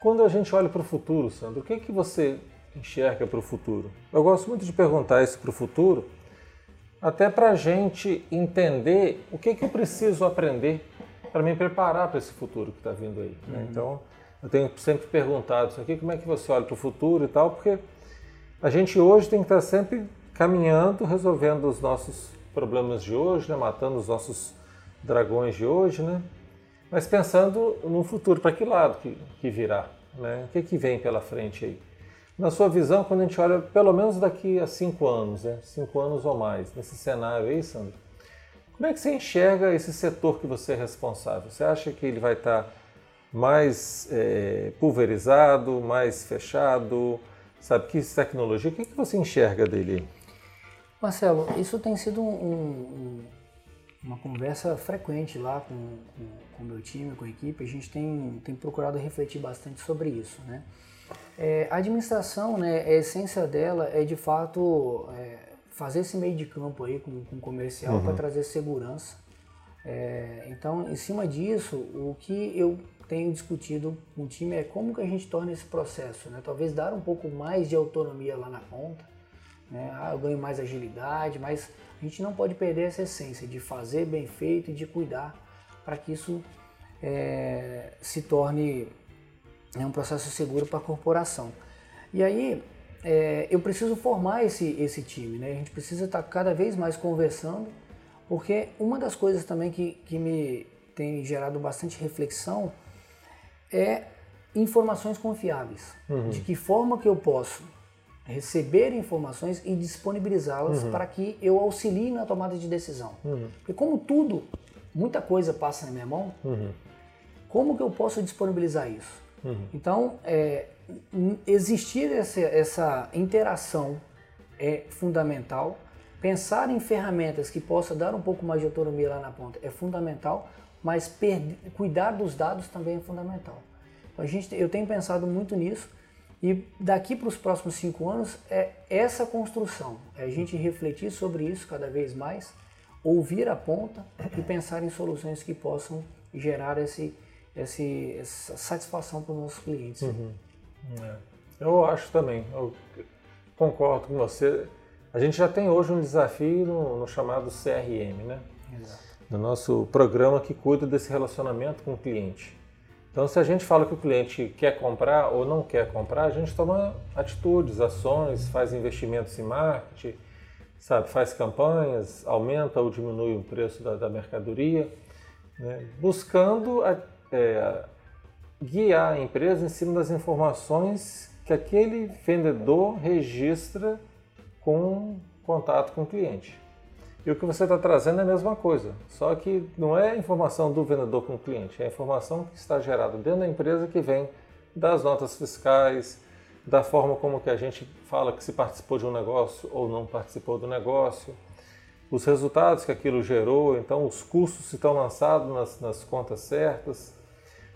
quando a gente olha para o futuro, Sandro, o que, que você enxerga para o futuro? Eu gosto muito de perguntar isso para o futuro, até para a gente entender o que, que eu preciso aprender para me preparar para esse futuro que está vindo aí. Né? Uhum. Então, eu tenho sempre perguntado isso aqui, como é que você olha para o futuro e tal, porque a gente hoje tem que estar sempre caminhando, resolvendo os nossos problemas de hoje, né? matando os nossos dragões de hoje, né? mas pensando no futuro, para que lado que, que virá? Né? O que, que vem pela frente aí? Na sua visão, quando a gente olha pelo menos daqui a cinco anos, né? cinco anos ou mais, nesse cenário aí, Sandro, como é que você enxerga esse setor que você é responsável? Você acha que ele vai estar mais é, pulverizado, mais fechado? Sabe, que tecnologia? O que, que você enxerga dele? Marcelo, isso tem sido um, um, uma conversa frequente lá com o meu time, com a equipe. A gente tem, tem procurado refletir bastante sobre isso. Né? É, a administração, né, a essência dela é de fato é, fazer esse meio de campo aí com, com o comercial uhum. para trazer segurança. É, então, em cima disso, o que eu tenho discutido com o time é como que a gente torna esse processo, né? Talvez dar um pouco mais de autonomia lá na ponta, né? Ah, eu ganho mais agilidade, mas a gente não pode perder essa essência de fazer bem feito e de cuidar para que isso é, se torne é, um processo seguro para a corporação. E aí é, eu preciso formar esse, esse time, né? a gente precisa estar tá cada vez mais conversando, porque uma das coisas também que, que me tem gerado bastante reflexão é informações confiáveis. Uhum. De que forma que eu posso receber informações e disponibilizá-las uhum. para que eu auxilie na tomada de decisão. Uhum. Porque como tudo, muita coisa passa na minha mão, uhum. como que eu posso disponibilizar isso? Uhum. Então, é, existir essa, essa interação é fundamental. Pensar em ferramentas que possa dar um pouco mais de autonomia lá na ponta é fundamental, mas cuidar dos dados também é fundamental. Então, a gente, eu tenho pensado muito nisso e daqui para os próximos cinco anos é essa construção, é a gente refletir sobre isso cada vez mais, ouvir a ponta e pensar em soluções que possam gerar esse, esse, essa satisfação para os nossos clientes. Uhum. É. Eu acho também, eu concordo com você. A gente já tem hoje um desafio no, no chamado CRM, né? Exato. No nosso programa que cuida desse relacionamento com o cliente. Então, se a gente fala que o cliente quer comprar ou não quer comprar, a gente toma atitudes, ações, faz investimentos em marketing, sabe, faz campanhas, aumenta ou diminui o preço da, da mercadoria, né? buscando a, é, guiar a empresa em cima das informações que aquele vendedor registra com contato com o cliente. E o que você está trazendo é a mesma coisa, só que não é a informação do vendedor com o cliente, é a informação que está gerada dentro da empresa que vem das notas fiscais, da forma como que a gente fala que se participou de um negócio ou não participou do negócio, os resultados que aquilo gerou, então os custos se estão lançados nas, nas contas certas.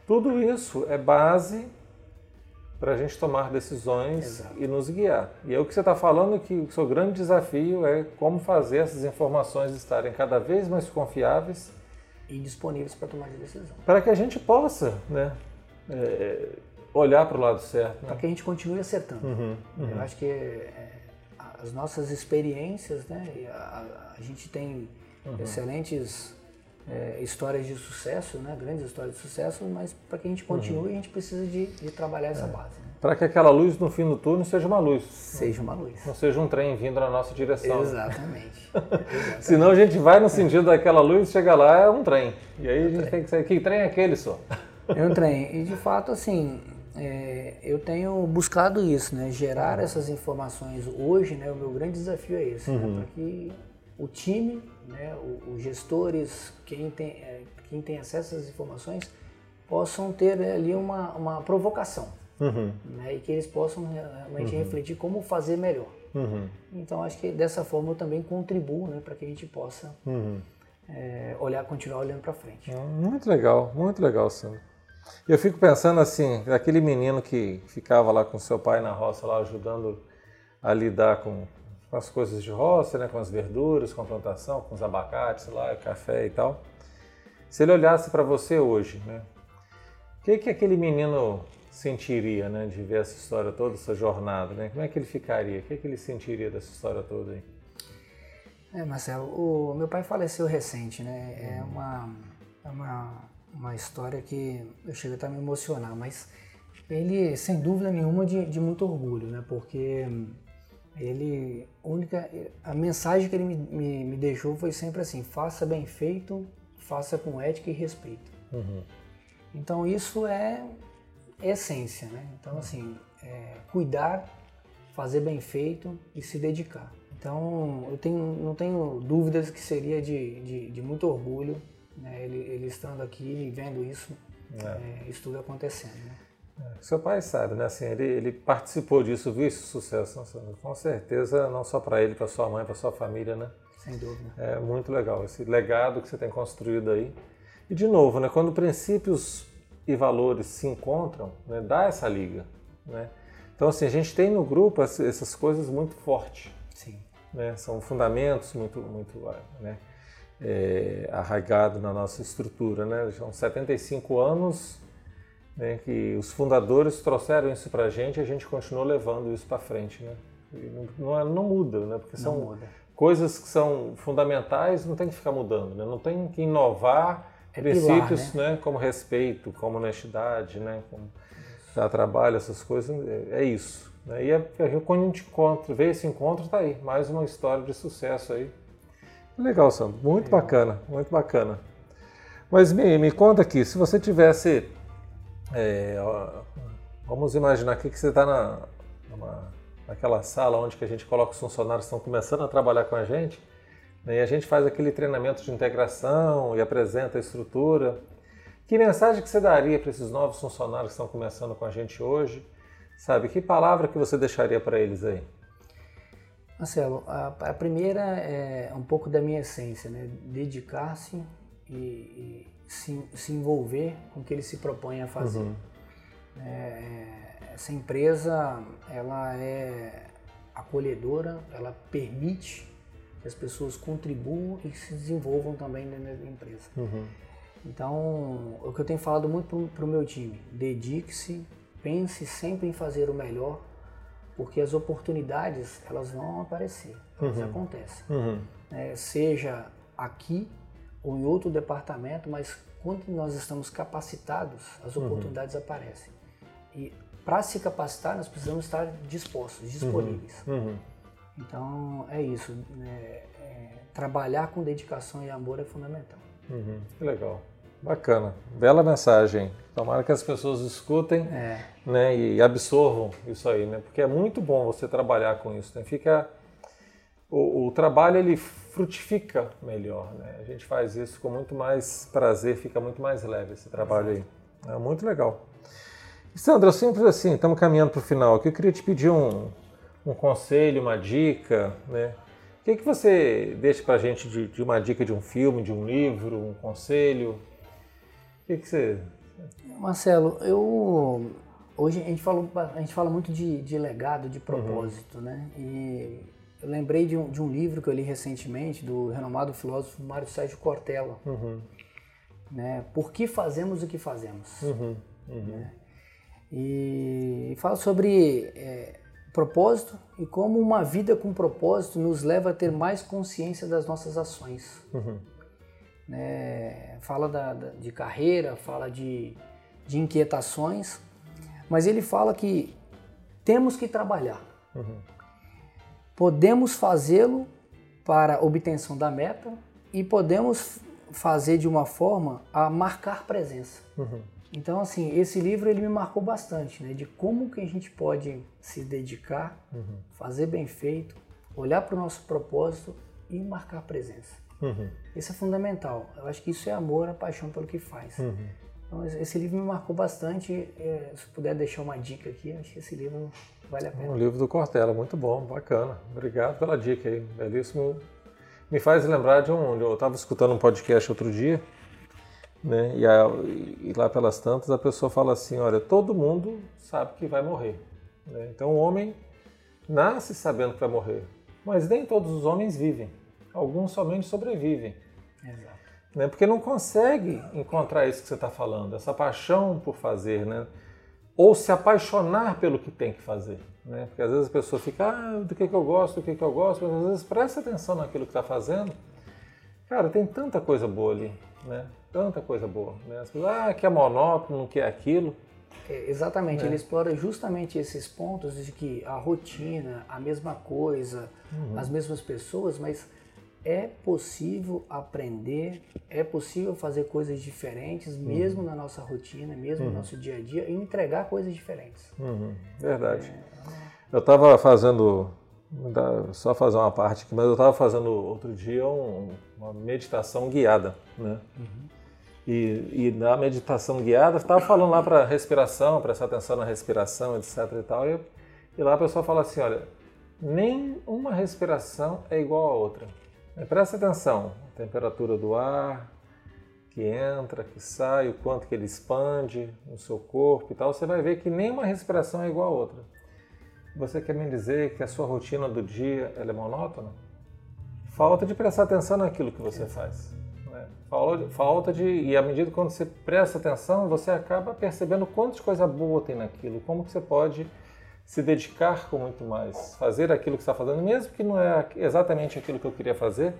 Tudo isso é base para a gente tomar decisões Exato. e nos guiar. E é o que você está falando que o seu grande desafio é como fazer essas informações estarem cada vez mais confiáveis e disponíveis para tomar de decisão. Para que a gente possa, né, é, olhar para o lado certo. Né? Para que a gente continue acertando. Uhum, uhum. Eu acho que é, as nossas experiências, né, a, a, gente tem uhum. excelentes é, histórias de sucesso, né? grandes histórias de sucesso, mas para que a gente continue, uhum. a gente precisa de, de trabalhar essa é. base. Né? Para que aquela luz no fim do túnel seja uma luz. Seja uma luz. Não seja um trem vindo na nossa direção. Exatamente. Exatamente. Senão a gente vai no sentido daquela luz, chega lá, é um trem. E aí a gente tem que saber, que trem é aquele só? É um trem. E de fato, assim, é, eu tenho buscado isso, né? Gerar essas informações hoje, né? O meu grande desafio é esse, né? uhum. né? para que o time, né? os gestores, quem tem, é, quem tem acesso às informações, possam ter né, ali uma, uma provocação. Uhum. Né? E que eles possam realmente uhum. refletir como fazer melhor. Uhum. Então acho que dessa forma eu também contribuo né, para que a gente possa uhum. é, olhar, continuar olhando para frente. Muito legal, muito legal, Sandro. Eu fico pensando assim, aquele menino que ficava lá com seu pai na roça, lá ajudando a lidar com, com as coisas de roça, né, com as verduras, com a plantação, com os abacates lá, café e tal. Se ele olhasse para você hoje, né, o que, que aquele menino sentiria, né, de ver essa história toda, essa jornada, né? Como é que ele ficaria? O que, que ele sentiria dessa história toda aí? É, Marcelo, o meu pai faleceu recente, né? É uma, é uma uma história que eu chego até a me emocionar, mas ele, sem dúvida nenhuma, de, de muito orgulho, né? Porque ele, única, a mensagem que ele me, me, me, deixou foi sempre assim: faça bem feito, faça com ética e respeito. Uhum. Então isso é essência, né? Então assim, é, cuidar, fazer bem feito e se dedicar. Então eu tenho, não tenho dúvidas que seria de, de, de muito orgulho né? ele, ele, estando aqui e vendo isso, é. É, isso tudo acontecendo. Né? Seu pai sabe, né? Assim, ele, ele participou disso, viu esse sucesso, com certeza, não só para ele, para sua mãe, para sua família, né? Sem dúvida. É muito legal esse legado que você tem construído aí. E de novo, né? Quando princípios e valores se encontram, né? dá essa liga, né? Então assim, a gente tem no grupo essas coisas muito fortes. Sim. Né? São fundamentos muito, muito, né? é, arraigado na nossa estrutura. Né? São 75 anos né, que os fundadores trouxeram isso para a gente e a gente continuou levando isso para frente. Né? Não, não, é, não, muda, né? porque são muda. coisas que são fundamentais, não tem que ficar mudando, né? não tem que inovar é princípios pilar, né? né? como respeito, como honestidade, né? como trabalho, essas coisas, é, é isso. Né? E é, quando a gente encontra, vê esse encontro, está aí, mais uma história de sucesso aí Legal, Sandro. Muito Legal. bacana, muito bacana. Mas me, me conta aqui, se você tivesse. É, vamos imaginar aqui que você está na, naquela sala onde que a gente coloca os funcionários que estão começando a trabalhar com a gente, né, e a gente faz aquele treinamento de integração e apresenta a estrutura. Que mensagem que você daria para esses novos funcionários que estão começando com a gente hoje? Sabe, que palavra que você deixaria para eles aí? Marcelo, a, a, primeira é um pouco da minha essência, né? dedicar-se e, e se, se, envolver com o que ele se propõe a fazer. Uhum. É, essa empresa ela é acolhedora, ela permite que as pessoas contribuam e se desenvolvam também dentro da empresa. Uhum. Então, o que eu tenho falado muito para o meu time, dedique-se, pense sempre em fazer o melhor, porque as oportunidades elas vão aparecer, elas uhum. acontecem. Uhum. É, seja aqui ou em outro departamento, mas quando nós estamos capacitados, as uhum. oportunidades uhum. aparecem. E para se capacitar, nós precisamos estar dispostos, disponíveis. Uhum. uhum. Então, é isso. Né? É, trabalhar com dedicação e amor é fundamental. Uhum. Que legal. Bacana. Bela mensagem. Tomara que as pessoas escutem é. né, e absorvam isso aí, né? Porque é muito bom você trabalhar com isso. Né? Fica o, o, trabalho ele frutifica melhor, né? A gente faz isso com muito mais prazer, fica muito mais leve esse trabalho Exato. aí. É muito legal. Sandra, simples assim, estamos caminhando para o final aqui. Eu queria te pedir um, um conselho, uma dica, né? O que, que você deixa para a gente de, de, uma dica de um filme, de um livro, um conselho? O que, que você... Marcelo, eu... Hoje a gente, falou, a gente fala muito de, de legado, de propósito, uhum. né? E eu lembrei de um, de um livro que eu li recentemente do renomado filósofo Mário Sérgio Cortella. Uhum. Né? Por que fazemos o que fazemos? Uhum. Uhum. Né? E fala sobre é, propósito e como uma vida com propósito nos leva a ter mais consciência das nossas ações. Uhum. Né? Fala da, da, de carreira, fala de, de inquietações, mas ele fala que temos que trabalhar. Uhum. Podemos fazê-lo para obtenção da meta e podemos fazer de uma forma a marcar presença. Uhum. Então, assim, esse livro ele me marcou bastante, né? De como que a gente pode se dedicar, uhum. fazer bem feito, olhar para o nosso propósito e marcar presença. Uhum. Isso é fundamental. Eu acho que isso é amor, a paixão pelo que faz. Uhum. Então, esse livro me marcou bastante. É, se puder deixar uma dica aqui, acho que esse livro vale a pena. Um livro do Cortella, muito bom, bacana. Obrigado pela dica aí, belíssimo. Me faz lembrar de um. Eu estava escutando um podcast outro dia né? E, a, e, lá pelas tantas a pessoa fala assim, olha, todo mundo sabe que vai morrer. Né? Então o homem nasce sabendo que vai morrer, mas nem todos os homens vivem. Alguns somente sobrevivem. Exato. Né? Porque não consegue encontrar isso que você está falando, essa paixão por fazer, né? Ou se apaixonar pelo que tem que fazer. Né? Porque às vezes a pessoa fica, ah, do que, que eu gosto, do que, que eu gosto, mas às vezes presta atenção naquilo que está fazendo. Cara, tem tanta coisa boa ali. Né? tanta coisa boa. Né? As pessoas, ah, que é monótono, que é aquilo. É, exatamente, é. ele explora justamente esses pontos de que a rotina, a mesma coisa, uhum. as mesmas pessoas, mas é possível aprender, é possível fazer coisas diferentes, uhum. mesmo na nossa rotina, mesmo uhum. no nosso dia a dia, e entregar coisas diferentes. Uhum. Verdade. É... Eu estava fazendo, só fazer uma parte aqui, mas eu estava fazendo outro dia um, uma meditação guiada, né? Uhum e, e na meditação guiada, estava falando lá para respiração, prestar atenção na respiração, etc e tal, e, e lá a pessoa fala assim, olha, nem uma respiração é igual a outra. Presta atenção, a temperatura do ar que entra, que sai, o quanto que ele expande no seu corpo e tal, você vai ver que nenhuma respiração é igual a outra. Você quer me dizer que a sua rotina do dia é monótona? Falta de prestar atenção naquilo que você faz. Falta de. E à medida que você presta atenção, você acaba percebendo quantas coisa boa tem naquilo, como que você pode se dedicar com muito mais, fazer aquilo que está fazendo, mesmo que não é exatamente aquilo que eu queria fazer,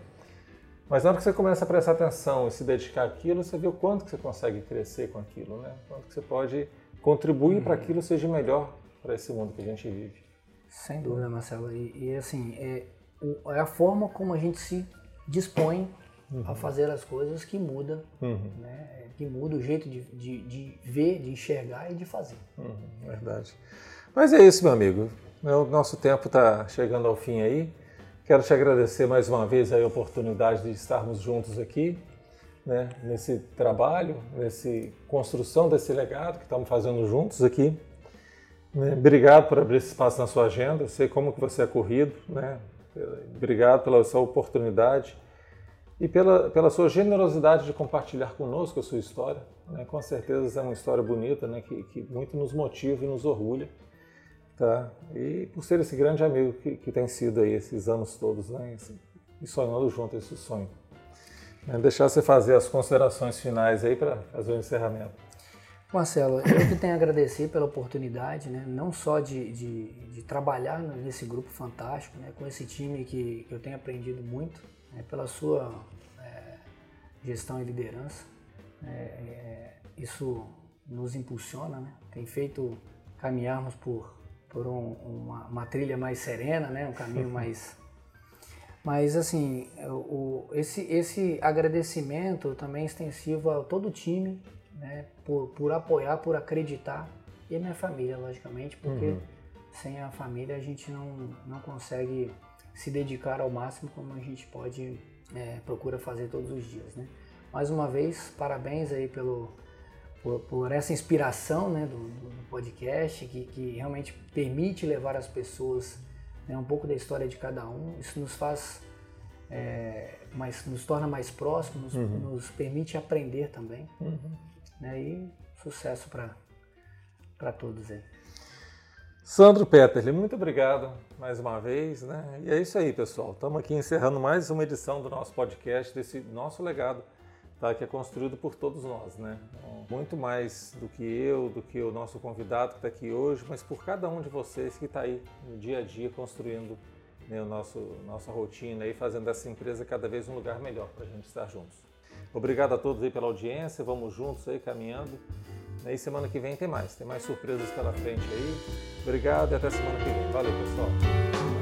mas na hora que você começa a prestar atenção e se dedicar àquilo, você vê o quanto que você consegue crescer com aquilo, né? Quanto que você pode contribuir uhum. para aquilo seja melhor para esse mundo que a gente vive. Sem dúvida, Marcelo. E, e assim, é, é a forma como a gente se dispõe uhum. a fazer as coisas que muda, uhum. né? que muda o jeito de, de, de, ver, de enxergar e de fazer. Uhum, verdade. Mas é isso, meu amigo. O nosso tempo está chegando ao fim aí. Quero te agradecer mais uma vez a oportunidade de estarmos juntos aqui, né, nesse trabalho, nessa construção desse legado que estamos fazendo juntos aqui. Né. Obrigado por abrir esse espaço na sua agenda. Eu sei como que você é corrido, né? Obrigado pela sua oportunidade e pela, pela sua generosidade de compartilhar conosco a sua história. Né? Com certeza é uma história bonita, né? que, que muito nos motiva e nos orgulha. Tá? E por ser esse grande amigo que, que tem sido aí esses anos todos, né? e sonhando junto esse sonho. Deixar você fazer as considerações finais aí para fazer o encerramento. Marcelo, eu que tenho a agradecer pela oportunidade, né? não só de, de, de trabalhar nesse grupo fantástico, né? com esse time que, que eu tenho aprendido muito, né? pela sua é, gestão e liderança. É, é, isso nos impulsiona, né? tem feito caminharmos por, por um, uma, uma, trilha mais serena, né? um caminho mais mas, assim, o, esse, esse agradecimento também é extensivo a todo o time, né, por, por apoiar, por acreditar, e a minha família, logicamente, porque uhum. sem a família a gente não, não consegue se dedicar ao máximo como a gente pode, é, procura fazer todos os dias, né. Mais uma vez, parabéns aí pelo, por, por essa inspiração né, do, do podcast, que, que realmente permite levar as pessoas né, um pouco da história de cada um. Isso nos faz, é, mais, nos torna mais próximos, nos, uhum. nos permite aprender também. Uhum. Né, e sucesso para todos aí. Sandro Peterle, muito obrigado mais uma vez. Né? E é isso aí, pessoal. Estamos aqui encerrando mais uma edição do nosso podcast, desse nosso legado tá, que é construído por todos nós, né? Muito mais do que eu, do que o nosso convidado que está aqui hoje, mas por cada um de vocês que está aí no dia a dia construindo né, o nosso nossa rotina e fazendo essa empresa cada vez um lugar melhor para a gente estar juntos. Obrigado a todos aí pela audiência, vamos juntos aí caminhando. E semana que vem tem mais, tem mais surpresas pela frente aí. Obrigado e até semana que vem. Valeu, pessoal.